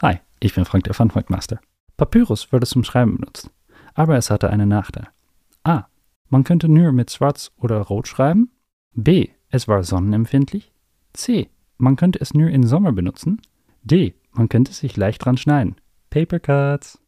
Hi, ich bin Frank der Funfact-Master. Papyrus wurde zum Schreiben benutzt, aber es hatte einen Nachteil. A. Man könnte nur mit Schwarz oder Rot schreiben. B. Es war sonnenempfindlich. C. Man könnte es nur im Sommer benutzen. D. Man könnte sich leicht dran schneiden. Paper Cuts.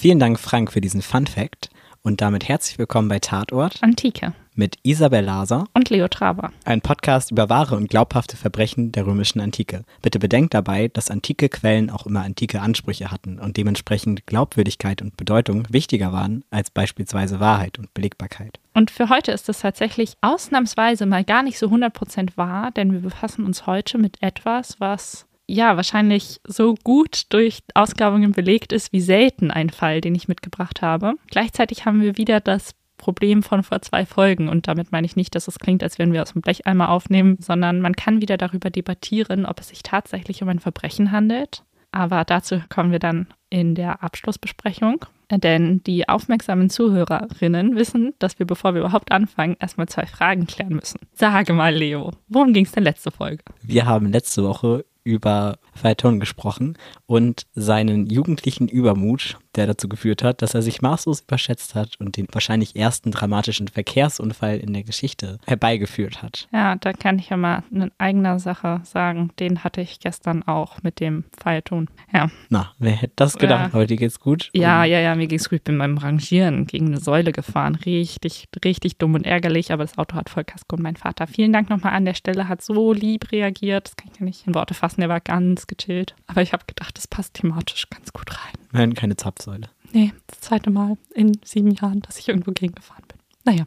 Vielen Dank, Frank, für diesen Fun Fact. Und damit herzlich willkommen bei Tatort Antike mit Isabel Laser und Leo Traber. Ein Podcast über wahre und glaubhafte Verbrechen der römischen Antike. Bitte bedenkt dabei, dass antike Quellen auch immer antike Ansprüche hatten und dementsprechend Glaubwürdigkeit und Bedeutung wichtiger waren als beispielsweise Wahrheit und Belegbarkeit. Und für heute ist es tatsächlich ausnahmsweise mal gar nicht so 100% wahr, denn wir befassen uns heute mit etwas, was ja, wahrscheinlich so gut durch Ausgrabungen belegt ist wie selten ein Fall, den ich mitgebracht habe. Gleichzeitig haben wir wieder das Problem von vor zwei Folgen. Und damit meine ich nicht, dass es klingt, als würden wir aus dem Blecheimer aufnehmen, sondern man kann wieder darüber debattieren, ob es sich tatsächlich um ein Verbrechen handelt. Aber dazu kommen wir dann in der Abschlussbesprechung. Denn die aufmerksamen Zuhörerinnen wissen, dass wir, bevor wir überhaupt anfangen, erstmal zwei Fragen klären müssen. Sage mal, Leo, worum ging es denn letzte Folge? Wir haben letzte Woche über Phaeton gesprochen und seinen jugendlichen Übermut, der dazu geführt hat, dass er sich maßlos überschätzt hat und den wahrscheinlich ersten dramatischen Verkehrsunfall in der Geschichte herbeigeführt hat. Ja, da kann ich ja mal eine eigene Sache sagen. Den hatte ich gestern auch mit dem Phaeton. Ja. Na, wer hätte das gedacht? Ja. Aber dir geht's gut? Ja, ja, ja, mir geht's gut. Ich bin beim Rangieren gegen eine Säule gefahren. Richtig, richtig dumm und ärgerlich, aber das Auto hat Vollkasko und mein Vater. Vielen Dank nochmal an der Stelle, hat so lieb reagiert. Das kann ich ja nicht in Worte fassen. Der war ganz gechillt. Aber ich habe gedacht, das passt thematisch ganz gut rein. Nein, keine Zapfsäule. Nee, das zweite Mal in sieben Jahren, dass ich irgendwo gegengefahren bin. Naja,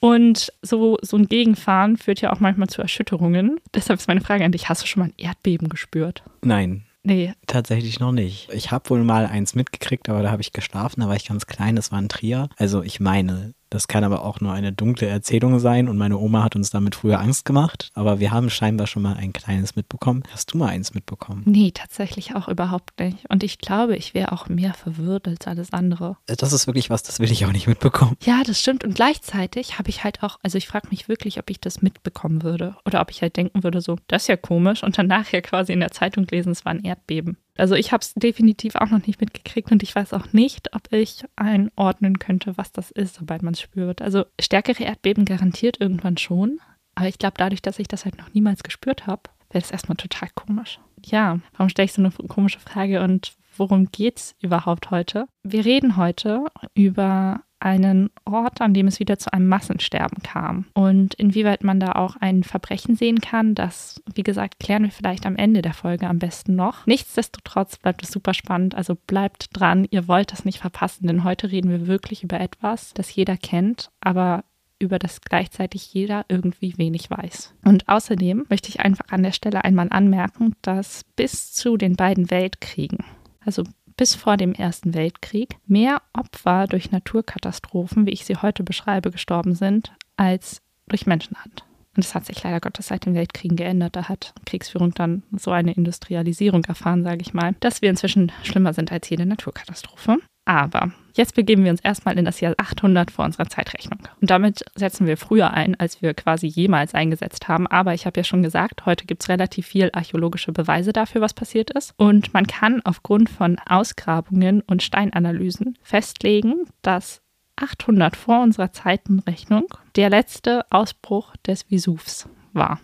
und so, so ein Gegenfahren führt ja auch manchmal zu Erschütterungen. Deshalb ist meine Frage an dich, hast du schon mal ein Erdbeben gespürt? Nein. Nee. Tatsächlich noch nicht. Ich habe wohl mal eins mitgekriegt, aber da habe ich geschlafen, da war ich ganz klein, das war ein Trier. Also ich meine, das kann aber auch nur eine dunkle Erzählung sein und meine Oma hat uns damit früher Angst gemacht. Aber wir haben scheinbar schon mal ein kleines mitbekommen. Hast du mal eins mitbekommen? Nee, tatsächlich auch überhaupt nicht. Und ich glaube, ich wäre auch mehr verwirrt als alles andere. Das ist wirklich was, das will ich auch nicht mitbekommen. Ja, das stimmt. Und gleichzeitig habe ich halt auch, also ich frage mich wirklich, ob ich das mitbekommen würde. Oder ob ich halt denken würde, so, das ist ja komisch. Und dann nachher quasi in der Zeitung lesen, es war ein Erdbeben. Also ich habe es definitiv auch noch nicht mitgekriegt und ich weiß auch nicht, ob ich einordnen könnte, was das ist, sobald man es spürt. Also stärkere Erdbeben garantiert irgendwann schon, aber ich glaube, dadurch, dass ich das halt noch niemals gespürt habe, wäre das erstmal total komisch. Ja, warum stelle ich so eine komische Frage und worum geht es überhaupt heute? Wir reden heute über einen Ort, an dem es wieder zu einem Massensterben kam. Und inwieweit man da auch ein Verbrechen sehen kann, das, wie gesagt, klären wir vielleicht am Ende der Folge am besten noch. Nichtsdestotrotz bleibt es super spannend, also bleibt dran, ihr wollt das nicht verpassen, denn heute reden wir wirklich über etwas, das jeder kennt, aber über das gleichzeitig jeder irgendwie wenig weiß. Und außerdem möchte ich einfach an der Stelle einmal anmerken, dass bis zu den beiden Weltkriegen, also bis vor dem Ersten Weltkrieg mehr Opfer durch Naturkatastrophen, wie ich sie heute beschreibe, gestorben sind, als durch Menschenhand. Und das hat sich leider Gottes seit den Weltkriegen geändert. Da hat Kriegsführung dann so eine Industrialisierung erfahren, sage ich mal, dass wir inzwischen schlimmer sind als jede Naturkatastrophe. Aber jetzt begeben wir uns erstmal in das Jahr 800 vor unserer Zeitrechnung. Und damit setzen wir früher ein, als wir quasi jemals eingesetzt haben. Aber ich habe ja schon gesagt, heute gibt es relativ viel archäologische Beweise dafür, was passiert ist. Und man kann aufgrund von Ausgrabungen und Steinanalysen festlegen, dass 800 vor unserer Zeitenrechnung der letzte Ausbruch des Vesuvs war.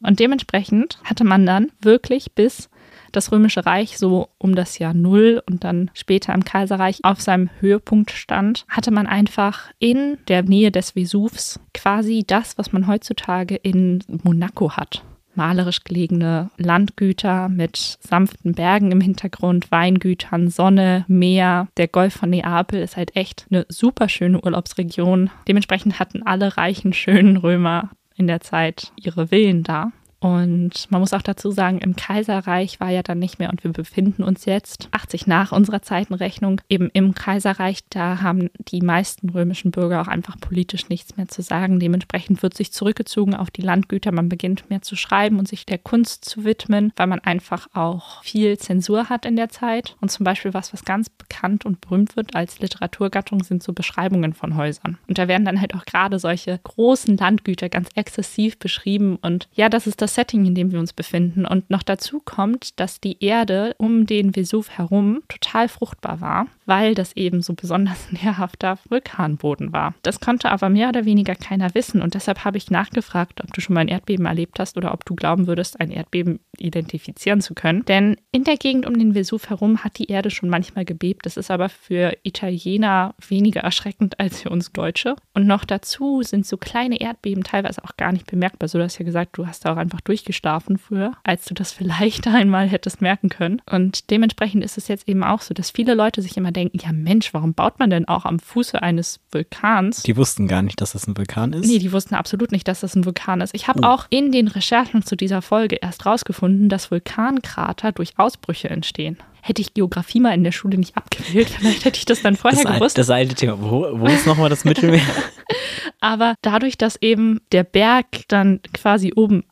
Und dementsprechend hatte man dann wirklich bis das Römische Reich so um das Jahr Null und dann später im Kaiserreich auf seinem Höhepunkt stand, hatte man einfach in der Nähe des Vesuvs quasi das, was man heutzutage in Monaco hat malerisch gelegene Landgüter mit sanften Bergen im Hintergrund, Weingütern, Sonne, Meer. Der Golf von Neapel ist halt echt eine super schöne Urlaubsregion. Dementsprechend hatten alle reichen, schönen Römer in der Zeit ihre Villen da. Und man muss auch dazu sagen, im Kaiserreich war ja dann nicht mehr und wir befinden uns jetzt 80 nach unserer Zeitenrechnung eben im Kaiserreich. Da haben die meisten römischen Bürger auch einfach politisch nichts mehr zu sagen. Dementsprechend wird sich zurückgezogen auf die Landgüter. Man beginnt mehr zu schreiben und sich der Kunst zu widmen, weil man einfach auch viel Zensur hat in der Zeit. Und zum Beispiel was, was ganz bekannt und berühmt wird als Literaturgattung, sind so Beschreibungen von Häusern. Und da werden dann halt auch gerade solche großen Landgüter ganz exzessiv beschrieben. Und ja, das ist das Setting, in dem wir uns befinden. Und noch dazu kommt, dass die Erde um den Vesuv herum total fruchtbar war, weil das eben so besonders nährhafter Vulkanboden war. Das konnte aber mehr oder weniger keiner wissen. Und deshalb habe ich nachgefragt, ob du schon mal ein Erdbeben erlebt hast oder ob du glauben würdest, ein Erdbeben identifizieren zu können. Denn in der Gegend um den Vesuv herum hat die Erde schon manchmal gebebt. Das ist aber für Italiener weniger erschreckend als für uns Deutsche. Und noch dazu sind so kleine Erdbeben teilweise auch gar nicht bemerkbar. So, du hast ja gesagt, du hast da auch einfach durchgeschlafen früher, als du das vielleicht einmal hättest merken können. Und dementsprechend ist es jetzt eben auch so, dass viele Leute sich immer denken, ja Mensch, warum baut man denn auch am Fuße eines Vulkans? Die wussten gar nicht, dass das ein Vulkan ist. Nee, die wussten absolut nicht, dass das ein Vulkan ist. Ich habe oh. auch in den Recherchen zu dieser Folge erst rausgefunden, dass Vulkankrater durch Ausbrüche entstehen hätte ich Geografie mal in der Schule nicht abgewählt, vielleicht hätte ich das dann vorher das gewusst. das alte Thema. Wo, wo ist nochmal das Mittelmeer? Aber dadurch, dass eben der Berg dann quasi oben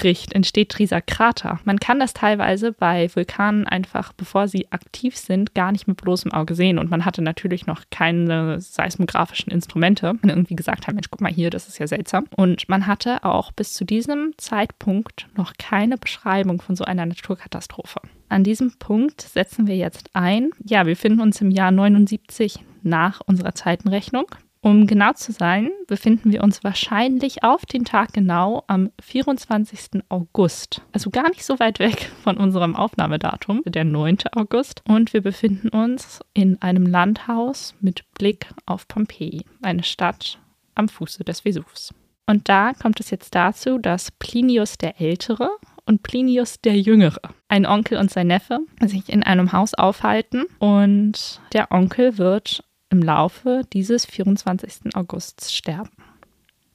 abbricht, entsteht dieser Krater. Man kann das teilweise bei Vulkanen einfach, bevor sie aktiv sind, gar nicht mit bloßem Auge sehen. Und man hatte natürlich noch keine seismografischen Instrumente. Und irgendwie gesagt haben, Mensch, guck mal hier, das ist ja seltsam. Und man hatte auch bis zu diesem Zeitpunkt noch keine Beschreibung von so einer Naturkatastrophe. An diesem Punkt setzen wir jetzt ein. Ja, wir finden uns im Jahr 79 nach unserer Zeitenrechnung. Um genau zu sein, befinden wir uns wahrscheinlich auf den Tag genau am 24. August. Also gar nicht so weit weg von unserem Aufnahmedatum, der 9. August. Und wir befinden uns in einem Landhaus mit Blick auf Pompeji, eine Stadt am Fuße des Vesuvs. Und da kommt es jetzt dazu, dass Plinius der Ältere und Plinius der Jüngere, ein Onkel und sein Neffe, sich in einem Haus aufhalten und der Onkel wird im Laufe dieses 24. Augusts sterben.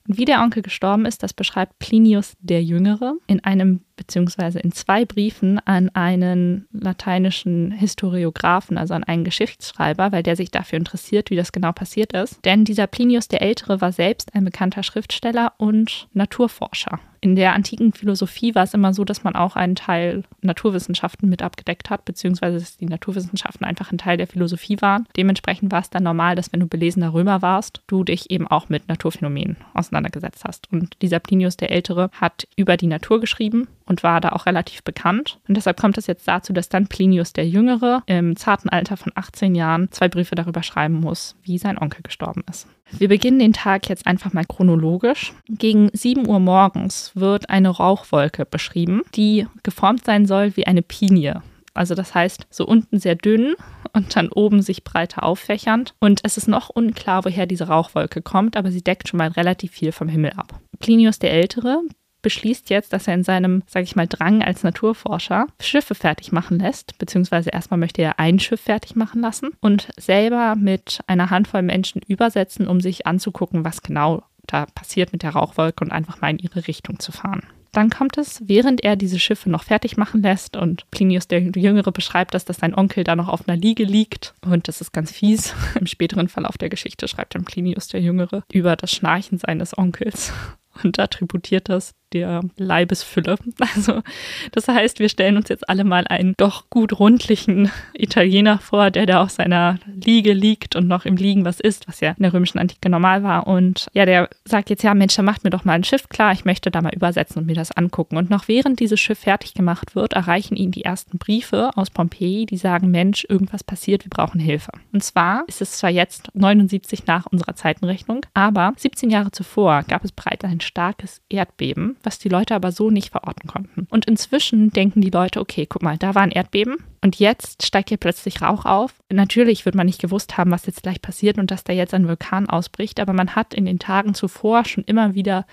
Wie der Onkel gestorben ist, das beschreibt Plinius der Jüngere in einem beziehungsweise in zwei Briefen an einen lateinischen Historiographen, also an einen Geschichtsschreiber, weil der sich dafür interessiert, wie das genau passiert ist. Denn dieser Plinius der Ältere war selbst ein bekannter Schriftsteller und Naturforscher. In der antiken Philosophie war es immer so, dass man auch einen Teil Naturwissenschaften mit abgedeckt hat, beziehungsweise dass die Naturwissenschaften einfach ein Teil der Philosophie waren. Dementsprechend war es dann normal, dass wenn du belesener Römer warst, du dich eben auch mit Naturphänomenen auseinandergesetzt hast. Und dieser Plinius der Ältere hat über die Natur geschrieben und war da auch relativ bekannt. Und deshalb kommt es jetzt dazu, dass dann Plinius der Jüngere im zarten Alter von 18 Jahren zwei Briefe darüber schreiben muss, wie sein Onkel gestorben ist. Wir beginnen den Tag jetzt einfach mal chronologisch. Gegen 7 Uhr morgens wird eine Rauchwolke beschrieben, die geformt sein soll wie eine Pinie. Also das heißt, so unten sehr dünn und dann oben sich breiter auffächernd. Und es ist noch unklar, woher diese Rauchwolke kommt, aber sie deckt schon mal relativ viel vom Himmel ab. Plinius der Ältere beschließt jetzt, dass er in seinem, sage ich mal, Drang als Naturforscher Schiffe fertig machen lässt, beziehungsweise erstmal möchte er ein Schiff fertig machen lassen und selber mit einer Handvoll Menschen übersetzen, um sich anzugucken, was genau da passiert mit der Rauchwolke und einfach mal in ihre Richtung zu fahren. Dann kommt es, während er diese Schiffe noch fertig machen lässt und Plinius der Jüngere beschreibt das, dass sein Onkel da noch auf einer Liege liegt und das ist ganz fies. Im späteren Verlauf der Geschichte schreibt dann Plinius der Jüngere über das Schnarchen seines Onkels und attributiert das der Leibesfülle. Also das heißt, wir stellen uns jetzt alle mal einen doch gut rundlichen Italiener vor, der da auf seiner Liege liegt und noch im Liegen was isst, was ja in der römischen Antike normal war. Und ja, der sagt jetzt, ja Mensch, dann macht mir doch mal ein Schiff klar, ich möchte da mal übersetzen und mir das angucken. Und noch während dieses Schiff fertig gemacht wird, erreichen ihn die ersten Briefe aus Pompeji, die sagen, Mensch, irgendwas passiert, wir brauchen Hilfe. Und zwar ist es zwar jetzt 79 nach unserer Zeitenrechnung, aber 17 Jahre zuvor gab es bereits ein starkes Erdbeben, was die Leute aber so nicht verorten konnten. Und inzwischen denken die Leute, okay, guck mal, da war ein Erdbeben und jetzt steigt hier plötzlich Rauch auf. Natürlich wird man nicht gewusst haben, was jetzt gleich passiert und dass da jetzt ein Vulkan ausbricht, aber man hat in den Tagen zuvor schon immer wieder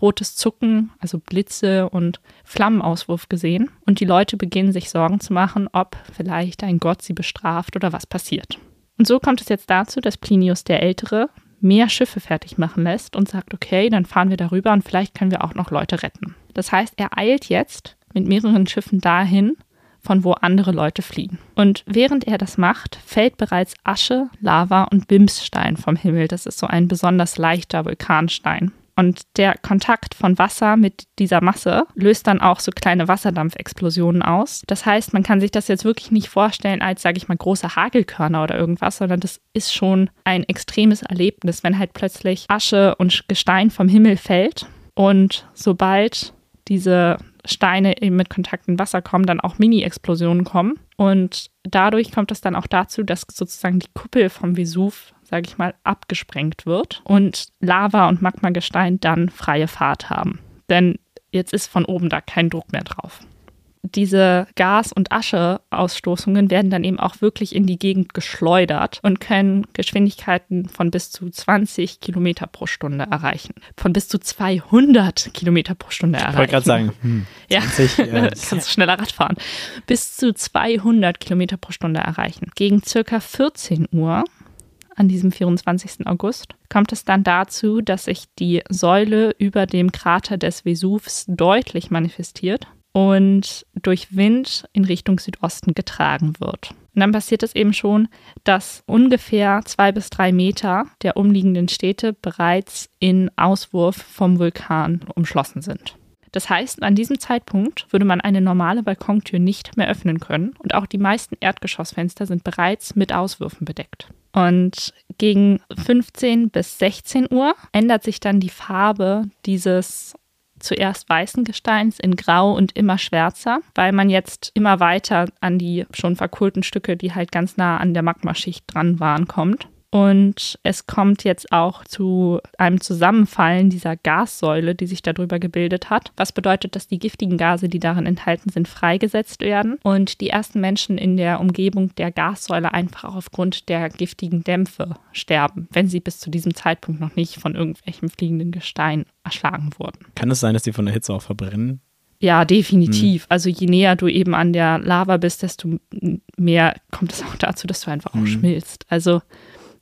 rotes Zucken, also Blitze und Flammenauswurf gesehen. Und die Leute beginnen sich Sorgen zu machen, ob vielleicht ein Gott sie bestraft oder was passiert. Und so kommt es jetzt dazu, dass Plinius der Ältere mehr Schiffe fertig machen lässt und sagt, okay, dann fahren wir darüber und vielleicht können wir auch noch Leute retten. Das heißt, er eilt jetzt mit mehreren Schiffen dahin, von wo andere Leute fliehen. Und während er das macht, fällt bereits Asche, Lava und Bimsstein vom Himmel. Das ist so ein besonders leichter Vulkanstein. Und der Kontakt von Wasser mit dieser Masse löst dann auch so kleine Wasserdampfexplosionen aus. Das heißt, man kann sich das jetzt wirklich nicht vorstellen als, sage ich mal, große Hagelkörner oder irgendwas, sondern das ist schon ein extremes Erlebnis, wenn halt plötzlich Asche und Gestein vom Himmel fällt. Und sobald diese Steine eben mit Kontakt in Wasser kommen, dann auch Mini-Explosionen kommen. Und dadurch kommt es dann auch dazu, dass sozusagen die Kuppel vom Vesuv sage ich mal, abgesprengt wird und Lava und Magmagestein dann freie Fahrt haben. Denn jetzt ist von oben da kein Druck mehr drauf. Diese Gas- und Ascheausstoßungen werden dann eben auch wirklich in die Gegend geschleudert und können Geschwindigkeiten von bis zu 20 Kilometer pro Stunde erreichen. Von bis zu 200 Kilometer pro Stunde erreichen. Ich wollte gerade sagen, hm, 20, ja, äh, kannst du schneller Rad fahren. Bis zu 200 Kilometer pro Stunde erreichen. Gegen circa 14 Uhr an diesem 24. August, kommt es dann dazu, dass sich die Säule über dem Krater des Vesuvs deutlich manifestiert und durch Wind in Richtung Südosten getragen wird. Und dann passiert es eben schon, dass ungefähr zwei bis drei Meter der umliegenden Städte bereits in Auswurf vom Vulkan umschlossen sind. Das heißt, an diesem Zeitpunkt würde man eine normale Balkontür nicht mehr öffnen können und auch die meisten Erdgeschossfenster sind bereits mit Auswürfen bedeckt. Und gegen 15 bis 16 Uhr ändert sich dann die Farbe dieses zuerst weißen Gesteins in grau und immer schwärzer, weil man jetzt immer weiter an die schon verkohlten Stücke, die halt ganz nah an der Magmaschicht dran waren, kommt. Und es kommt jetzt auch zu einem Zusammenfallen dieser Gassäule, die sich darüber gebildet hat. Was bedeutet, dass die giftigen Gase, die darin enthalten sind, freigesetzt werden und die ersten Menschen in der Umgebung der Gassäule einfach aufgrund der giftigen Dämpfe sterben, wenn sie bis zu diesem Zeitpunkt noch nicht von irgendwelchem fliegenden Gestein erschlagen wurden. Kann es sein, dass die von der Hitze auch verbrennen? Ja, definitiv. Hm. Also je näher du eben an der Lava bist, desto mehr kommt es auch dazu, dass du einfach auch hm. schmilzt. Also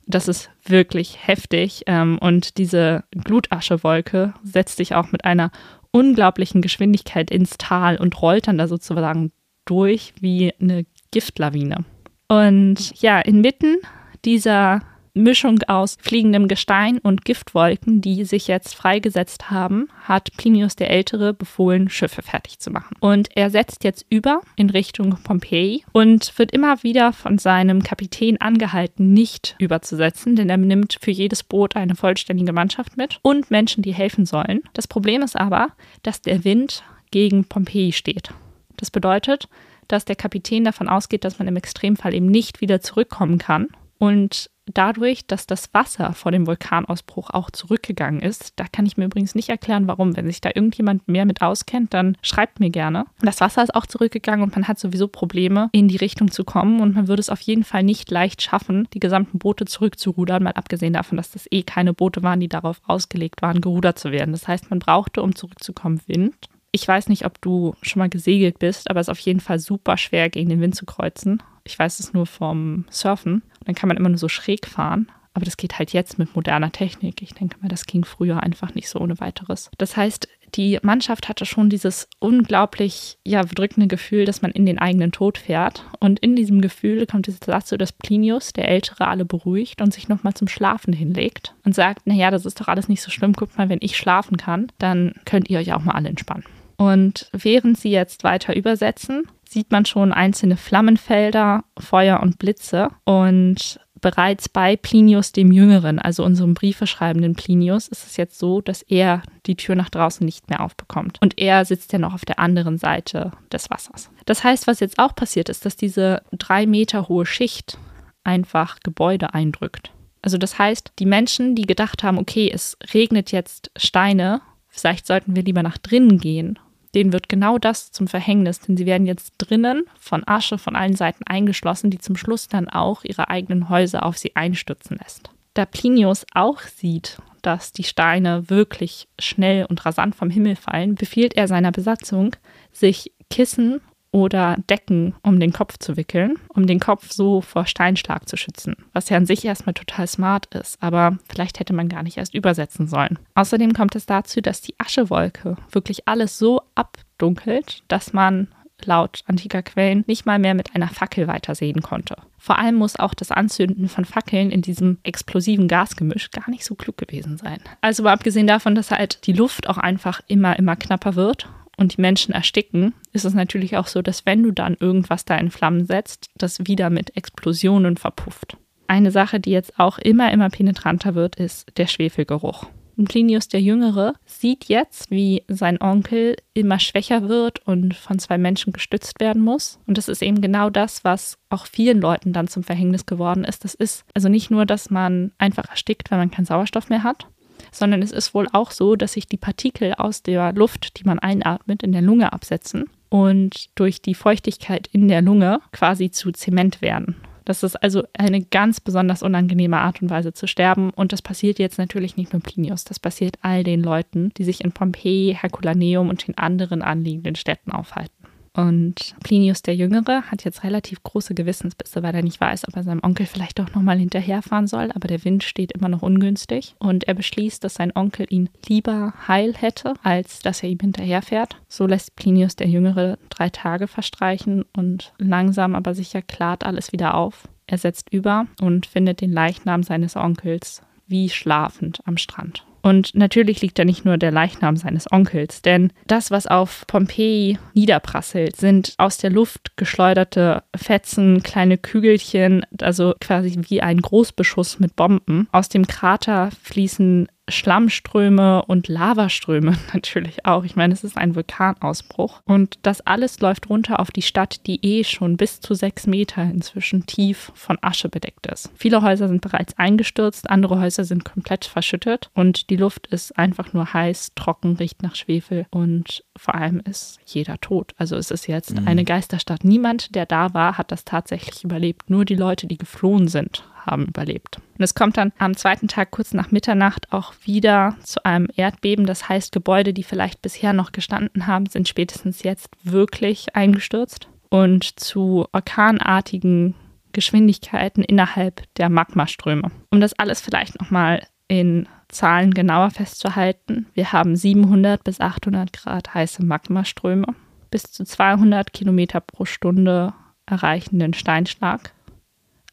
das ist wirklich heftig. Ähm, und diese Glutaschewolke setzt sich auch mit einer unglaublichen Geschwindigkeit ins Tal und rollt dann da sozusagen durch wie eine Giftlawine. Und ja, inmitten dieser Mischung aus fliegendem Gestein und Giftwolken, die sich jetzt freigesetzt haben, hat Plinius der Ältere befohlen, Schiffe fertig zu machen. Und er setzt jetzt über in Richtung Pompeji und wird immer wieder von seinem Kapitän angehalten, nicht überzusetzen, denn er nimmt für jedes Boot eine vollständige Mannschaft mit und Menschen, die helfen sollen. Das Problem ist aber, dass der Wind gegen Pompeji steht. Das bedeutet, dass der Kapitän davon ausgeht, dass man im Extremfall eben nicht wieder zurückkommen kann und dadurch, dass das Wasser vor dem Vulkanausbruch auch zurückgegangen ist, da kann ich mir übrigens nicht erklären, warum. Wenn sich da irgendjemand mehr mit auskennt, dann schreibt mir gerne. Das Wasser ist auch zurückgegangen und man hat sowieso Probleme, in die Richtung zu kommen und man würde es auf jeden Fall nicht leicht schaffen, die gesamten Boote zurückzurudern, mal abgesehen davon, dass das eh keine Boote waren, die darauf ausgelegt waren, gerudert zu werden. Das heißt, man brauchte, um zurückzukommen, Wind. Ich weiß nicht, ob du schon mal gesegelt bist, aber es ist auf jeden Fall super schwer, gegen den Wind zu kreuzen. Ich weiß es nur vom Surfen. Dann kann man immer nur so schräg fahren. Aber das geht halt jetzt mit moderner Technik. Ich denke mal, das ging früher einfach nicht so ohne weiteres. Das heißt, die Mannschaft hatte schon dieses unglaublich ja, bedrückende Gefühl, dass man in den eigenen Tod fährt. Und in diesem Gefühl kommt es dazu, dass Plinius, der Ältere, alle beruhigt und sich nochmal zum Schlafen hinlegt und sagt, naja, das ist doch alles nicht so schlimm. Guckt mal, wenn ich schlafen kann, dann könnt ihr euch auch mal alle entspannen. Und während sie jetzt weiter übersetzen, sieht man schon einzelne Flammenfelder, Feuer und Blitze. Und bereits bei Plinius dem Jüngeren, also unserem briefeschreibenden Plinius, ist es jetzt so, dass er die Tür nach draußen nicht mehr aufbekommt. Und er sitzt ja noch auf der anderen Seite des Wassers. Das heißt, was jetzt auch passiert ist, dass diese drei Meter hohe Schicht einfach Gebäude eindrückt. Also das heißt, die Menschen, die gedacht haben, okay, es regnet jetzt Steine, vielleicht sollten wir lieber nach drinnen gehen denen wird genau das zum Verhängnis, denn sie werden jetzt drinnen von Asche von allen Seiten eingeschlossen, die zum Schluss dann auch ihre eigenen Häuser auf sie einstürzen lässt. Da Plinius auch sieht, dass die Steine wirklich schnell und rasant vom Himmel fallen, befiehlt er seiner Besatzung, sich Kissen oder Decken um den Kopf zu wickeln, um den Kopf so vor Steinschlag zu schützen, was ja an sich erstmal total smart ist, aber vielleicht hätte man gar nicht erst übersetzen sollen. Außerdem kommt es dazu, dass die Aschewolke wirklich alles so abdunkelt, dass man laut antiker Quellen nicht mal mehr mit einer Fackel weitersehen konnte. Vor allem muss auch das Anzünden von Fackeln in diesem explosiven Gasgemisch gar nicht so klug gewesen sein. Also mal abgesehen davon, dass halt die Luft auch einfach immer, immer knapper wird und die Menschen ersticken, ist es natürlich auch so, dass wenn du dann irgendwas da in Flammen setzt, das wieder mit Explosionen verpufft. Eine Sache, die jetzt auch immer, immer penetranter wird, ist der Schwefelgeruch. Plinius der Jüngere sieht jetzt, wie sein Onkel immer schwächer wird und von zwei Menschen gestützt werden muss. Und das ist eben genau das, was auch vielen Leuten dann zum Verhängnis geworden ist. Das ist also nicht nur, dass man einfach erstickt, wenn man keinen Sauerstoff mehr hat, sondern es ist wohl auch so, dass sich die Partikel aus der Luft, die man einatmet, in der Lunge absetzen und durch die Feuchtigkeit in der Lunge quasi zu Zement werden. Das ist also eine ganz besonders unangenehme Art und Weise zu sterben. Und das passiert jetzt natürlich nicht nur Plinius, das passiert all den Leuten, die sich in Pompeji, Herculaneum und den anderen anliegenden Städten aufhalten. Und Plinius der Jüngere hat jetzt relativ große Gewissensbisse, weil er nicht weiß, ob er seinem Onkel vielleicht doch nochmal hinterherfahren soll, aber der Wind steht immer noch ungünstig. Und er beschließt, dass sein Onkel ihn lieber heil hätte, als dass er ihm hinterherfährt. So lässt Plinius der Jüngere drei Tage verstreichen und langsam aber sicher klart alles wieder auf. Er setzt über und findet den Leichnam seines Onkels wie schlafend am Strand. Und natürlich liegt da nicht nur der Leichnam seines Onkels, denn das, was auf Pompeji niederprasselt, sind aus der Luft geschleuderte Fetzen, kleine Kügelchen, also quasi wie ein Großbeschuss mit Bomben. Aus dem Krater fließen Schlammströme und Lavaströme natürlich auch. Ich meine, es ist ein Vulkanausbruch. Und das alles läuft runter auf die Stadt, die eh schon bis zu sechs Meter inzwischen tief von Asche bedeckt ist. Viele Häuser sind bereits eingestürzt, andere Häuser sind komplett verschüttet und die Luft ist einfach nur heiß, trocken, riecht nach Schwefel und vor allem ist jeder tot. Also es ist jetzt mhm. eine Geisterstadt. Niemand, der da war, hat das tatsächlich überlebt. Nur die Leute, die geflohen sind, haben überlebt. Und es kommt dann am zweiten Tag kurz nach Mitternacht auch wieder zu einem Erdbeben. Das heißt, Gebäude, die vielleicht bisher noch gestanden haben, sind spätestens jetzt wirklich eingestürzt und zu orkanartigen Geschwindigkeiten innerhalb der Magmaströme. Um das alles vielleicht nochmal in Zahlen genauer festzuhalten, wir haben 700 bis 800 Grad heiße Magmaströme, bis zu 200 Kilometer pro Stunde erreichenden Steinschlag,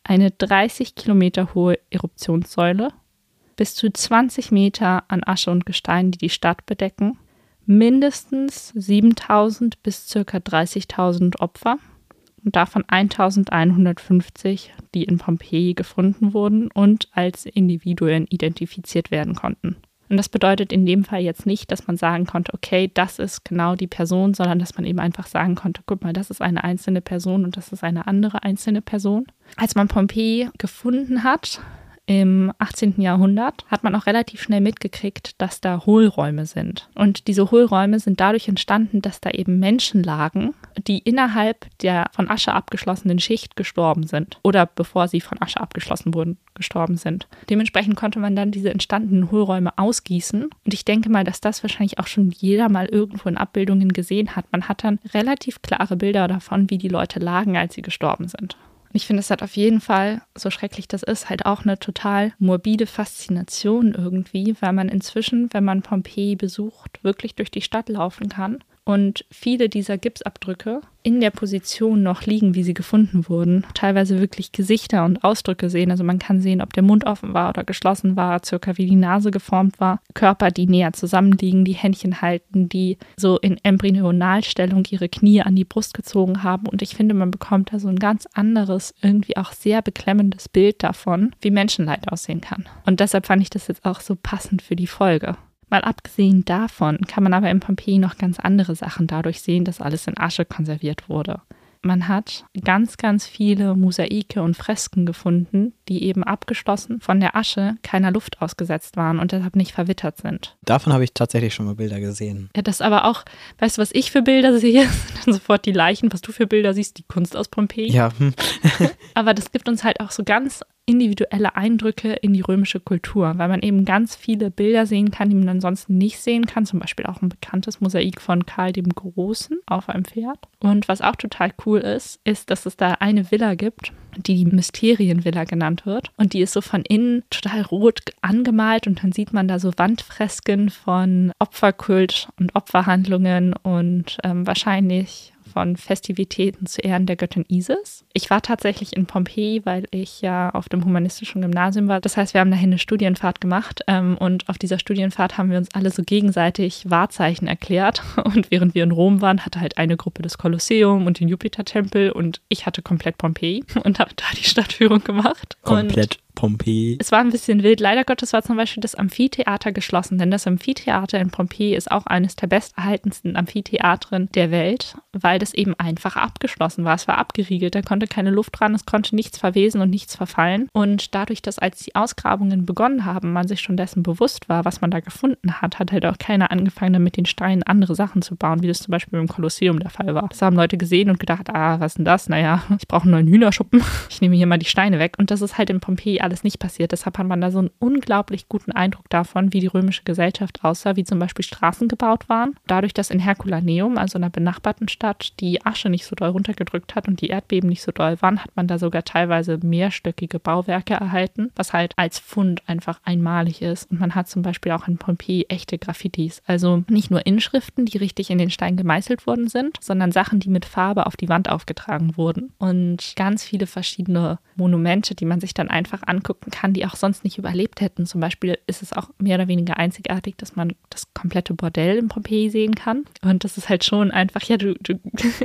eine 30 Kilometer hohe Eruptionssäule, bis zu 20 Meter an Asche und Gestein, die die Stadt bedecken, mindestens 7000 bis ca. 30.000 Opfer und davon 1150, die in Pompeji gefunden wurden und als Individuen identifiziert werden konnten. Und das bedeutet in dem Fall jetzt nicht, dass man sagen konnte, okay, das ist genau die Person, sondern dass man eben einfach sagen konnte, guck mal, das ist eine einzelne Person und das ist eine andere einzelne Person. Als man Pompeji gefunden hat, im 18. Jahrhundert hat man auch relativ schnell mitgekriegt, dass da Hohlräume sind. Und diese Hohlräume sind dadurch entstanden, dass da eben Menschen lagen, die innerhalb der von Asche abgeschlossenen Schicht gestorben sind oder bevor sie von Asche abgeschlossen wurden, gestorben sind. Dementsprechend konnte man dann diese entstandenen Hohlräume ausgießen. Und ich denke mal, dass das wahrscheinlich auch schon jeder mal irgendwo in Abbildungen gesehen hat. Man hat dann relativ klare Bilder davon, wie die Leute lagen, als sie gestorben sind. Ich finde, es hat auf jeden Fall, so schrecklich das ist, halt auch eine total morbide Faszination irgendwie, weil man inzwischen, wenn man Pompeji besucht, wirklich durch die Stadt laufen kann und viele dieser Gipsabdrücke in der Position noch liegen, wie sie gefunden wurden. Teilweise wirklich Gesichter und Ausdrücke sehen. Also man kann sehen, ob der Mund offen war oder geschlossen war, circa wie die Nase geformt war. Körper, die näher zusammenliegen, die Händchen halten, die so in Embryonalstellung ihre Knie an die Brust gezogen haben. Und ich finde, man bekommt da so ein ganz anderes, irgendwie auch sehr beklemmendes Bild davon, wie Menschenleid aussehen kann. Und deshalb fand ich das jetzt auch so passend für die Folge. Mal abgesehen davon kann man aber in Pompeji noch ganz andere Sachen dadurch sehen, dass alles in Asche konserviert wurde. Man hat ganz, ganz viele Mosaike und Fresken gefunden, die eben abgeschlossen von der Asche keiner Luft ausgesetzt waren und deshalb nicht verwittert sind. Davon habe ich tatsächlich schon mal Bilder gesehen. Ja, das aber auch, weißt du, was ich für Bilder sehe? Dann sofort die Leichen, was du für Bilder siehst, die Kunst aus Pompeji. Ja. Hm. aber das gibt uns halt auch so ganz individuelle Eindrücke in die römische Kultur, weil man eben ganz viele Bilder sehen kann, die man ansonsten nicht sehen kann. Zum Beispiel auch ein bekanntes Mosaik von Karl dem Großen auf einem Pferd. Und was auch total cool ist, ist, dass es da eine Villa gibt, die Mysterienvilla genannt wird. Und die ist so von innen total rot angemalt und dann sieht man da so Wandfresken von Opferkult und Opferhandlungen und ähm, wahrscheinlich von Festivitäten zu Ehren der Göttin Isis. Ich war tatsächlich in Pompeji, weil ich ja auf dem humanistischen Gymnasium war. Das heißt, wir haben dahin eine Studienfahrt gemacht ähm, und auf dieser Studienfahrt haben wir uns alle so gegenseitig Wahrzeichen erklärt. Und während wir in Rom waren, hatte halt eine Gruppe das Kolosseum und den Jupitertempel und ich hatte komplett Pompeji und habe da die Stadtführung gemacht. Komplett Und Pompeji. es war ein bisschen wild. Leider Gottes war zum Beispiel das Amphitheater geschlossen, denn das Amphitheater in Pompeji ist auch eines der besterhaltensten Amphitheatren der Welt, weil das eben einfach abgeschlossen war. Es war abgeriegelt, da konnte keine Luft ran, es konnte nichts verwesen und nichts verfallen. Und dadurch, dass als die Ausgrabungen begonnen haben, man sich schon dessen bewusst war, was man da gefunden hat, hat halt auch keiner angefangen, damit den Steinen andere Sachen zu bauen, wie das zum Beispiel im Kolosseum der Fall war. Das haben Leute gesehen und gedacht, ah, was ist denn das? Naja, ich brauche einen neuen Hühnerschuppen. Ich nehme hier mal die Steine weg. Und das ist halt in Pompeji alles nicht passiert. Deshalb hat man da so einen unglaublich guten Eindruck davon, wie die römische Gesellschaft aussah, wie zum Beispiel Straßen gebaut waren. Dadurch, dass in Herculaneum, also einer benachbarten Stadt, die Asche nicht so doll runtergedrückt hat und die Erdbeben nicht so doll waren, hat man da sogar teilweise mehrstöckige Bauwerke erhalten, was halt als Fund einfach einmalig ist. Und man hat zum Beispiel auch in Pompeji echte Graffitis. Also nicht nur Inschriften, die richtig in den Stein gemeißelt worden sind, sondern Sachen, die mit Farbe auf die Wand aufgetragen wurden. Und ganz viele verschiedene Monumente, die man sich dann einfach angucken kann, die auch sonst nicht überlebt hätten. Zum Beispiel ist es auch mehr oder weniger einzigartig, dass man das komplette Bordell in Pompeji sehen kann. Und das ist halt schon einfach, ja, du, du,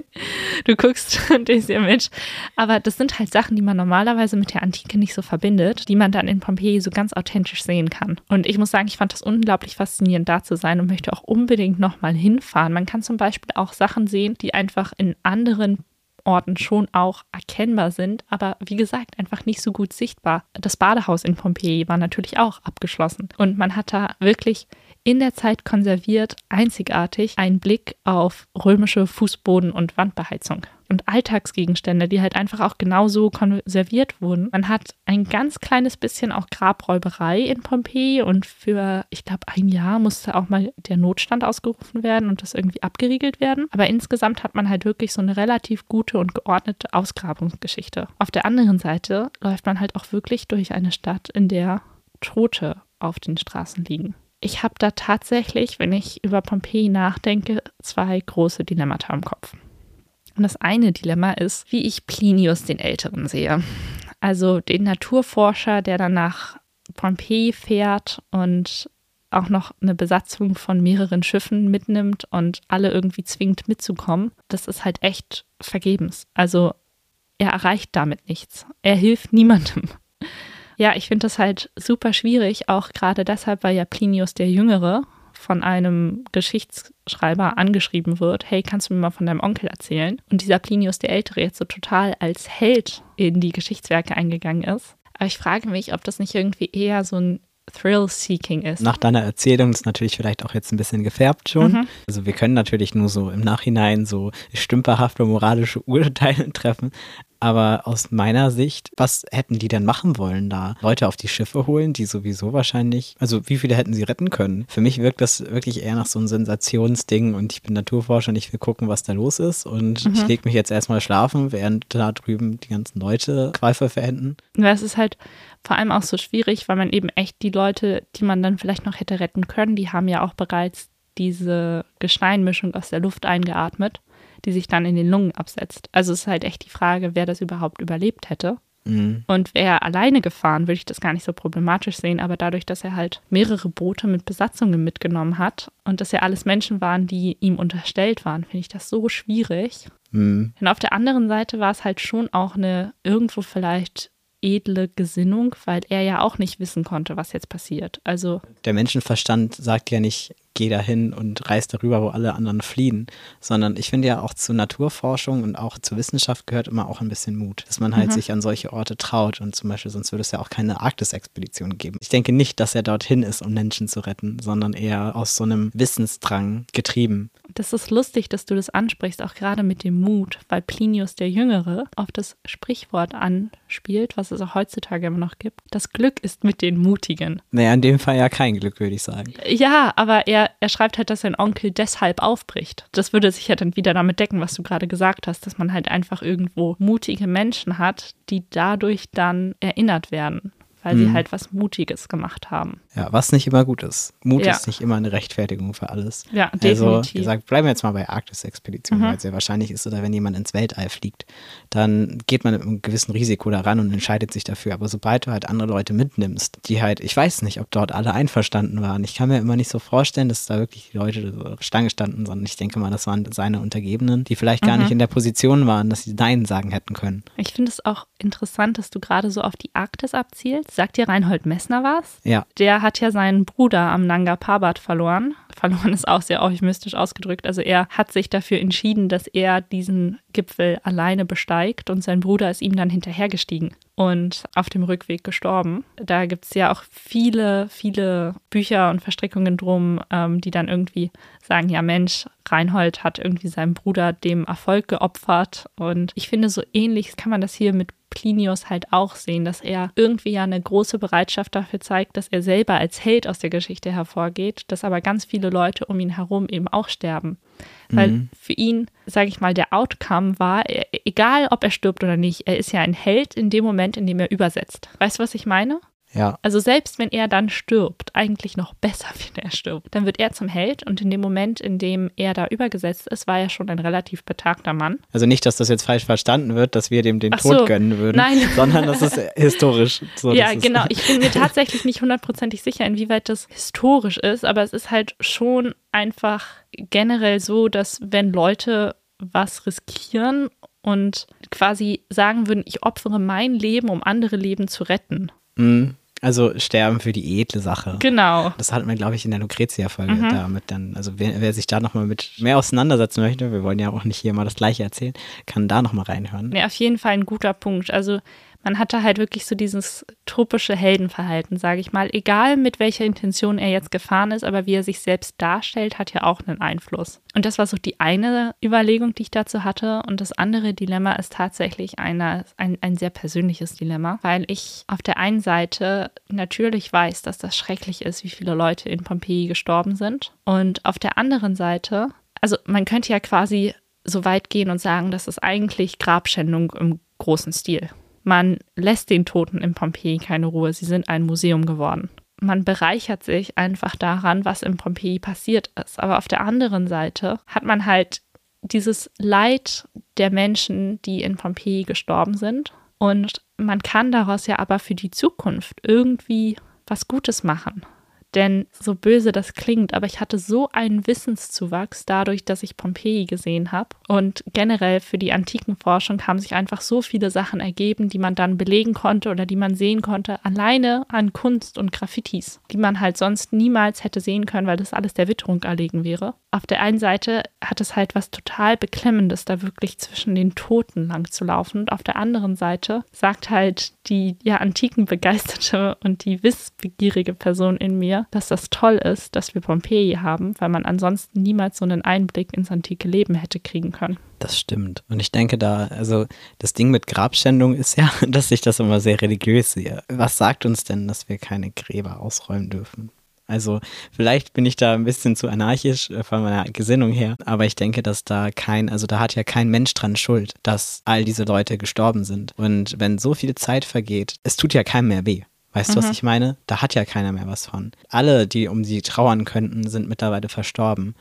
du guckst und denkst dir, Mensch, aber das sind halt Sachen, die man normalerweise mit der Antike nicht so verbindet, die man dann in Pompeji so ganz authentisch sehen kann. Und ich muss sagen, ich fand das unglaublich faszinierend, da zu sein und möchte auch unbedingt nochmal hinfahren. Man kann zum Beispiel auch Sachen sehen, die einfach in anderen Orten schon auch erkennbar sind, aber wie gesagt, einfach nicht so gut sichtbar. Das Badehaus in Pompeji war natürlich auch abgeschlossen und man hat da wirklich in der Zeit konserviert, einzigartig, einen Blick auf römische Fußboden- und Wandbeheizung und Alltagsgegenstände, die halt einfach auch genauso konserviert wurden. Man hat ein ganz kleines bisschen auch Grabräuberei in Pompeji und für, ich glaube, ein Jahr musste auch mal der Notstand ausgerufen werden und das irgendwie abgeriegelt werden. Aber insgesamt hat man halt wirklich so eine relativ gute und geordnete Ausgrabungsgeschichte. Auf der anderen Seite läuft man halt auch wirklich durch eine Stadt, in der Tote auf den Straßen liegen. Ich habe da tatsächlich, wenn ich über Pompeji nachdenke, zwei große Dilemmata im Kopf. Und das eine Dilemma ist, wie ich Plinius den Älteren sehe. Also den Naturforscher, der dann nach Pompeji fährt und auch noch eine Besatzung von mehreren Schiffen mitnimmt und alle irgendwie zwingt mitzukommen. Das ist halt echt vergebens. Also er erreicht damit nichts. Er hilft niemandem. Ja, ich finde das halt super schwierig, auch gerade deshalb, weil ja Plinius der Jüngere von einem Geschichtsschreiber angeschrieben wird, hey, kannst du mir mal von deinem Onkel erzählen? Und dieser Plinius der Ältere jetzt so total als Held in die Geschichtswerke eingegangen ist. Aber ich frage mich, ob das nicht irgendwie eher so ein Thrill-Seeking ist. Nach deiner Erzählung ist natürlich vielleicht auch jetzt ein bisschen gefärbt schon. Mhm. Also wir können natürlich nur so im Nachhinein so stümperhafte moralische Urteile treffen. Aber aus meiner Sicht, was hätten die denn machen wollen da? Leute auf die Schiffe holen, die sowieso wahrscheinlich, also wie viele hätten sie retten können? Für mich wirkt das wirklich eher nach so einem Sensationsding und ich bin Naturforscher und ich will gucken, was da los ist und Mhm. ich lege mich jetzt erstmal schlafen, während da drüben die ganzen Leute Qualver verenden. Ja, es ist halt vor allem auch so schwierig, weil man eben echt die Leute, die man dann vielleicht noch hätte retten können, die haben ja auch bereits diese Gesteinmischung aus der Luft eingeatmet, die sich dann in den Lungen absetzt. Also es ist halt echt die Frage, wer das überhaupt überlebt hätte. Mhm. Und wäre er alleine gefahren, würde ich das gar nicht so problematisch sehen. Aber dadurch, dass er halt mehrere Boote mit Besatzungen mitgenommen hat und dass ja alles Menschen waren, die ihm unterstellt waren, finde ich das so schwierig. Mhm. Und auf der anderen Seite war es halt schon auch eine irgendwo vielleicht edle Gesinnung, weil er ja auch nicht wissen konnte, was jetzt passiert. Also Der Menschenverstand sagt ja nicht, gehe dahin und reise darüber, wo alle anderen fliehen, sondern ich finde ja auch zu Naturforschung und auch zur Wissenschaft gehört immer auch ein bisschen Mut, dass man halt mhm. sich an solche Orte traut und zum Beispiel sonst würde es ja auch keine Arktis-Expedition geben. Ich denke nicht, dass er dorthin ist, um Menschen zu retten, sondern eher aus so einem Wissensdrang getrieben. Das ist lustig, dass du das ansprichst, auch gerade mit dem Mut, weil Plinius der Jüngere auf das Sprichwort anspielt, was es auch heutzutage immer noch gibt. Das Glück ist mit den Mutigen. Naja, in dem Fall ja kein Glück, würde ich sagen. Ja, aber er, er schreibt halt, dass sein Onkel deshalb aufbricht. Das würde sich ja dann wieder damit decken, was du gerade gesagt hast, dass man halt einfach irgendwo mutige Menschen hat, die dadurch dann erinnert werden weil mhm. sie halt was Mutiges gemacht haben. Ja, was nicht immer gut ist. Mut ja. ist nicht immer eine Rechtfertigung für alles. Ja, also, definitiv. Also gesagt, bleiben wir jetzt mal bei Arktis-Expeditionen, mhm. weil es sehr wahrscheinlich ist, oder wenn jemand ins Weltall fliegt, dann geht man mit einem gewissen Risiko daran und entscheidet sich dafür. Aber sobald du halt andere Leute mitnimmst, die halt, ich weiß nicht, ob dort alle einverstanden waren. Ich kann mir immer nicht so vorstellen, dass da wirklich die Leute so Stange standen, sondern ich denke mal, das waren seine Untergebenen, die vielleicht gar mhm. nicht in der Position waren, dass sie Nein sagen hätten können. Ich finde es auch interessant, dass du gerade so auf die Arktis abzielst Sagt dir Reinhold Messner was? Ja. Der hat ja seinen Bruder am Nanga Parbat verloren. Verloren ist auch sehr euphemistisch ausgedrückt. Also er hat sich dafür entschieden, dass er diesen Gipfel alleine besteigt und sein Bruder ist ihm dann hinterhergestiegen und auf dem Rückweg gestorben. Da gibt es ja auch viele, viele Bücher und Verstrickungen drum, ähm, die dann irgendwie sagen, ja Mensch, Reinhold hat irgendwie seinem Bruder dem Erfolg geopfert. Und ich finde, so ähnlich kann man das hier mit Plinius halt auch sehen, dass er irgendwie ja eine große Bereitschaft dafür zeigt, dass er selber als Held aus der Geschichte hervorgeht, dass aber ganz viele Leute um ihn herum eben auch sterben. Weil mhm. für ihn, sage ich mal, der Outcome war, egal ob er stirbt oder nicht, er ist ja ein Held in dem Moment, in dem er übersetzt. Weißt du, was ich meine? Ja. Also selbst wenn er dann stirbt, eigentlich noch besser, wenn er stirbt, dann wird er zum Held und in dem Moment, in dem er da übergesetzt ist, war er schon ein relativ betagter Mann. Also nicht, dass das jetzt falsch verstanden wird, dass wir dem den Ach Tod so. gönnen würden, Nein. sondern das ist historisch so. Ja, genau. Ich bin mir tatsächlich nicht hundertprozentig sicher, inwieweit das historisch ist, aber es ist halt schon einfach generell so, dass wenn Leute was riskieren und quasi sagen würden, ich opfere mein Leben, um andere Leben zu retten. Mhm. Also sterben für die edle Sache. Genau. Das hatten wir, glaube ich, in der Lucretia-Folge mhm. damit dann. Also wer, wer sich da nochmal mit mehr auseinandersetzen möchte, wir wollen ja auch nicht hier mal das Gleiche erzählen, kann da nochmal reinhören. Ja, auf jeden Fall ein guter Punkt. Also man hatte halt wirklich so dieses tropische Heldenverhalten, sage ich mal. Egal mit welcher Intention er jetzt gefahren ist, aber wie er sich selbst darstellt, hat ja auch einen Einfluss. Und das war so die eine Überlegung, die ich dazu hatte. Und das andere Dilemma ist tatsächlich eine, ein, ein sehr persönliches Dilemma, weil ich auf der einen Seite natürlich weiß, dass das schrecklich ist, wie viele Leute in Pompeji gestorben sind. Und auf der anderen Seite, also man könnte ja quasi so weit gehen und sagen, das ist eigentlich Grabschändung im großen Stil. Man lässt den Toten in Pompeji keine Ruhe. Sie sind ein Museum geworden. Man bereichert sich einfach daran, was in Pompeji passiert ist. Aber auf der anderen Seite hat man halt dieses Leid der Menschen, die in Pompeji gestorben sind. Und man kann daraus ja aber für die Zukunft irgendwie was Gutes machen. Denn so böse das klingt, aber ich hatte so einen Wissenszuwachs dadurch, dass ich Pompeji gesehen habe. Und generell für die antiken Forschung haben sich einfach so viele Sachen ergeben, die man dann belegen konnte oder die man sehen konnte, alleine an Kunst und Graffitis, die man halt sonst niemals hätte sehen können, weil das alles der Witterung erlegen wäre. Auf der einen Seite hat es halt was total Beklemmendes, da wirklich zwischen den Toten lang zu laufen. Und auf der anderen Seite sagt halt die ja antiken begeisterte und die wissbegierige Person in mir, dass das toll ist, dass wir Pompeji haben, weil man ansonsten niemals so einen Einblick ins antike Leben hätte kriegen können. Das stimmt. Und ich denke da, also das Ding mit Grabschändung ist ja, dass ich das immer sehr religiös sehe. Was sagt uns denn, dass wir keine Gräber ausräumen dürfen? Also vielleicht bin ich da ein bisschen zu anarchisch äh, von meiner Gesinnung her, aber ich denke, dass da kein, also da hat ja kein Mensch dran Schuld, dass all diese Leute gestorben sind. Und wenn so viel Zeit vergeht, es tut ja keinem mehr weh. Weißt mhm. du, was mhm. ich meine? Da hat ja keiner mehr was von. Alle, die um sie trauern könnten, sind mittlerweile verstorben.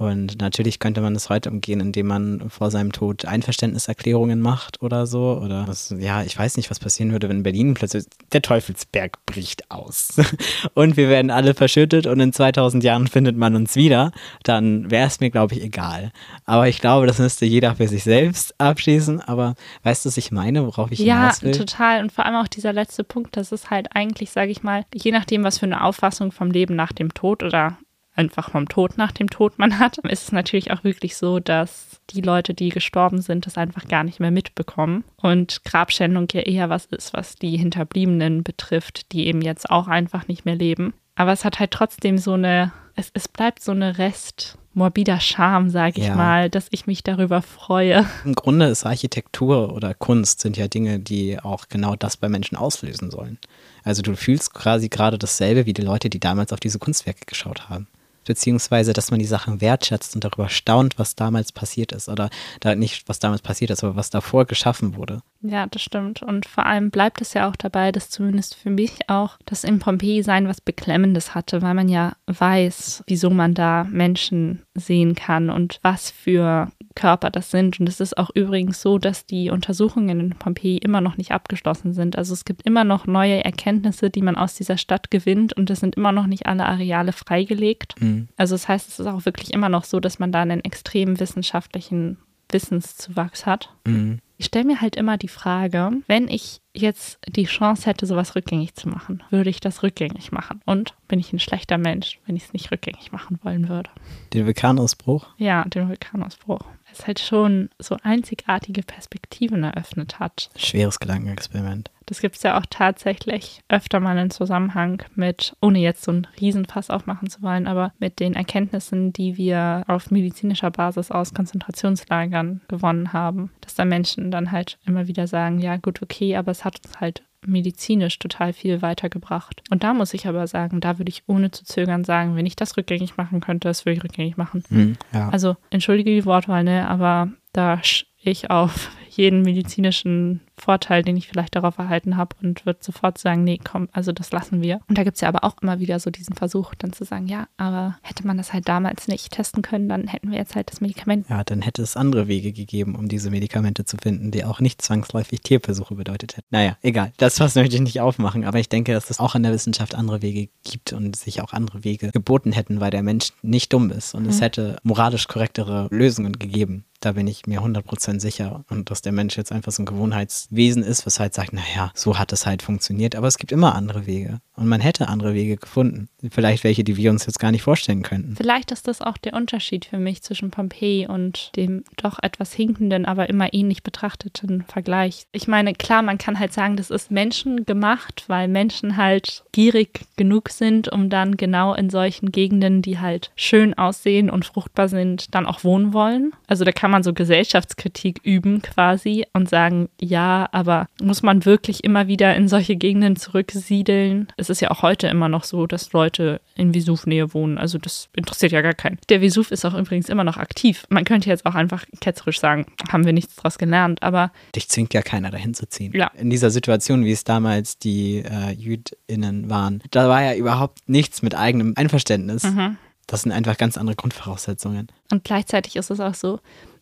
Und natürlich könnte man es heute umgehen, indem man vor seinem Tod Einverständniserklärungen macht oder so. Oder was, ja, ich weiß nicht, was passieren würde, wenn in Berlin plötzlich der Teufelsberg bricht aus. und wir werden alle verschüttet und in 2000 Jahren findet man uns wieder. Dann wäre es mir, glaube ich, egal. Aber ich glaube, das müsste jeder für sich selbst abschließen. Aber weißt du, was ich meine, worauf ich ja, hinaus will? Ja, total. Und vor allem auch dieser letzte Punkt, das ist halt eigentlich, sage ich mal, je nachdem, was für eine Auffassung vom Leben nach dem Tod oder einfach vom Tod nach dem Tod man hat, ist es natürlich auch wirklich so, dass die Leute, die gestorben sind, das einfach gar nicht mehr mitbekommen. Und Grabschändung ja eher was ist, was die Hinterbliebenen betrifft, die eben jetzt auch einfach nicht mehr leben. Aber es hat halt trotzdem so eine, es, es bleibt so eine Rest morbider Charme, sage ich Ja. mal, dass ich mich darüber freue. Im Grunde ist Architektur oder Kunst sind ja Dinge, die auch genau das bei Menschen auslösen sollen. Also du fühlst quasi gerade dasselbe wie die Leute, die damals auf diese Kunstwerke geschaut haben. Beziehungsweise, dass man die Sachen wertschätzt und darüber staunt, was damals passiert ist. Oder da nicht, was damals passiert ist, aber was davor geschaffen wurde. Ja, das stimmt. Und vor allem bleibt es ja auch dabei, dass zumindest für mich auch das in Pompeji sein was Beklemmendes hatte, weil man ja weiß, wieso man da Menschen sehen kann und was für Körper das sind. Und es ist auch übrigens so, dass die Untersuchungen in Pompeji immer noch nicht abgeschlossen sind. Also es gibt immer noch neue Erkenntnisse, die man aus dieser Stadt gewinnt und es sind immer noch nicht alle Areale freigelegt. Mhm. Also das heißt, es ist auch wirklich immer noch so, dass man da einen extrem wissenschaftlichen Wissenszuwachs hat. Mhm. Ich stelle mir halt immer die Frage, wenn ich jetzt die Chance hätte, sowas rückgängig zu machen, würde ich das rückgängig machen? Und bin ich ein schlechter Mensch, wenn ich es nicht rückgängig machen wollen würde? Den Vulkanausbruch. Ja, den Vulkanausbruch. Es halt schon so einzigartige Perspektiven eröffnet hat. Schweres Gedankenexperiment. Das gibt es ja auch tatsächlich öfter mal in Zusammenhang mit, ohne jetzt so einen Riesenfass aufmachen zu wollen, aber mit den Erkenntnissen, die wir auf medizinischer Basis aus Konzentrationslagern gewonnen haben. Dass da Menschen dann halt immer wieder sagen, ja gut, okay, aber es hat uns halt medizinisch total viel weitergebracht. Und da muss ich aber sagen, da würde ich ohne zu zögern sagen, wenn ich das rückgängig machen könnte, das würde ich rückgängig machen. Mhm. Ja. Also entschuldige die Wortwahl, ne, aber da ich auf jeden medizinischen Vorteil, den ich vielleicht darauf erhalten habe und würde sofort sagen, nee, komm, also das lassen wir. Und da gibt es ja aber auch immer wieder so diesen Versuch, dann zu sagen, ja, aber hätte man das halt damals nicht testen können, dann hätten wir jetzt halt das Medikament. Ja, dann hätte es andere Wege gegeben, um diese Medikamente zu finden, die auch nicht zwangsläufig Tierversuche bedeutet hätten. Naja, egal. Das Fass möchte ich nicht aufmachen, aber ich denke, dass es auch in der Wissenschaft andere Wege gibt und sich auch andere Wege geboten hätten, weil der Mensch nicht dumm ist und es Mhm. hätte moralisch korrektere Lösungen gegeben. Da bin ich mir 100% sicher. Und dass der Mensch jetzt einfach so ein Gewohnheitswesen ist, was halt sagt, naja, so hat es halt funktioniert. Aber es gibt immer andere Wege. Und man hätte andere Wege gefunden. Vielleicht welche, die wir uns jetzt gar nicht vorstellen könnten. Vielleicht ist das auch der Unterschied für mich zwischen Pompeji und dem doch etwas hinkenden, aber immer ähnlich betrachteten Vergleich. Ich meine, klar, man kann halt sagen, das ist menschengemacht, weil Menschen halt gierig genug sind, um dann genau in solchen Gegenden, die halt schön aussehen und fruchtbar sind, dann auch wohnen wollen. Also da kann man so Gesellschaftskritik üben quasi und sagen, ja, aber muss man wirklich immer wieder in solche Gegenden zurücksiedeln? Es ist ja auch heute immer noch so, dass Leute in Vesuv-Nähe wohnen. Also das interessiert ja gar keinen. Der Vesuv ist auch übrigens immer noch aktiv. Man könnte jetzt auch einfach ketzerisch sagen, haben wir nichts draus gelernt, aber Dich zwingt ja keiner dahin zu ziehen. Ja. In dieser Situation, wie es damals die äh, JüdInnen waren, da war ja überhaupt nichts mit eigenem Einverständnis. Mhm. Das sind einfach ganz andere Grundvoraussetzungen. Und gleichzeitig ist es auch so,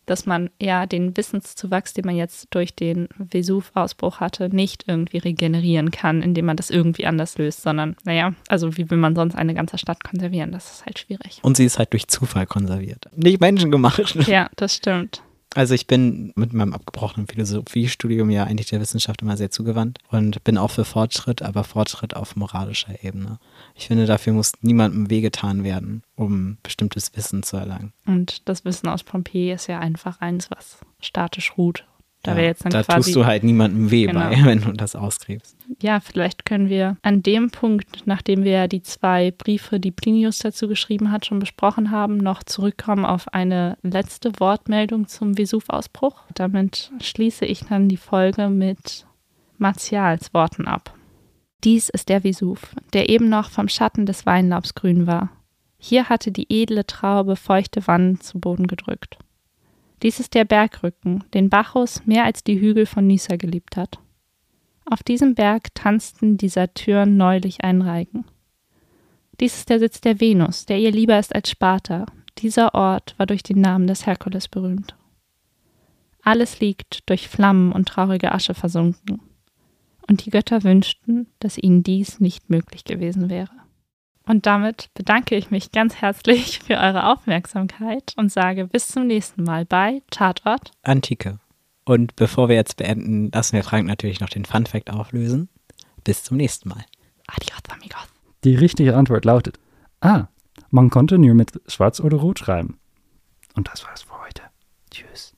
dass man ja den Wissenszuwachs, den man jetzt durch den Vesuv-Ausbruch hatte, nicht irgendwie regenerieren kann, indem man das irgendwie anders löst, sondern, naja, also wie will man sonst eine ganze Stadt konservieren? Das ist halt schwierig. Und sie ist halt durch Zufall konserviert. Nicht menschengemacht. Ja, das stimmt. Also ich bin mit meinem abgebrochenen Philosophiestudium ja eigentlich der Wissenschaft immer sehr zugewandt und bin auch für Fortschritt, aber Fortschritt auf moralischer Ebene. Ich finde, dafür muss niemandem wehgetan werden, um bestimmtes Wissen zu erlangen. Und das Wissen aus Pompeji ist ja einfach eins, was statisch ruht. Da Ja, jetzt dann da quasi. tust du halt niemandem weh Genau. bei, wenn du das ausgräbst. Ja, vielleicht können wir an dem Punkt, nachdem wir die zwei Briefe, die Plinius dazu geschrieben hat, schon besprochen haben, noch zurückkommen auf eine letzte Wortmeldung zum Vesuv-Ausbruch. Damit schließe ich dann die Folge mit Martials Worten ab. Dies ist der Vesuv, der eben noch vom Schatten des Weinlaubs grün war. Hier hatte die edle Traube feuchte Wangen zu Boden gedrückt. Dies ist der Bergrücken, den Bacchus mehr als die Hügel von Nyssa geliebt hat. Auf diesem Berg tanzten die Satyren neulich einen Reigen. Dies ist der Sitz der Venus, der ihr lieber ist als Sparta. Dieser Ort war durch den Namen des Herkules berühmt. Alles liegt durch Flammen und traurige Asche versunken. Und die Götter wünschten, dass ihnen dies nicht möglich gewesen wäre. Und damit bedanke ich mich ganz herzlich für eure Aufmerksamkeit und sage bis zum nächsten Mal bei Tatort. Antike. Und bevor wir jetzt beenden, lassen wir Frank natürlich noch den Fun Fact auflösen. Bis zum nächsten Mal. Adios, amigos. Die richtige Antwort lautet A. Man konnte nur mit Schwarz oder Rot schreiben. Und das war's für heute. Tschüss.